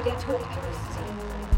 Obligatoirement aussi.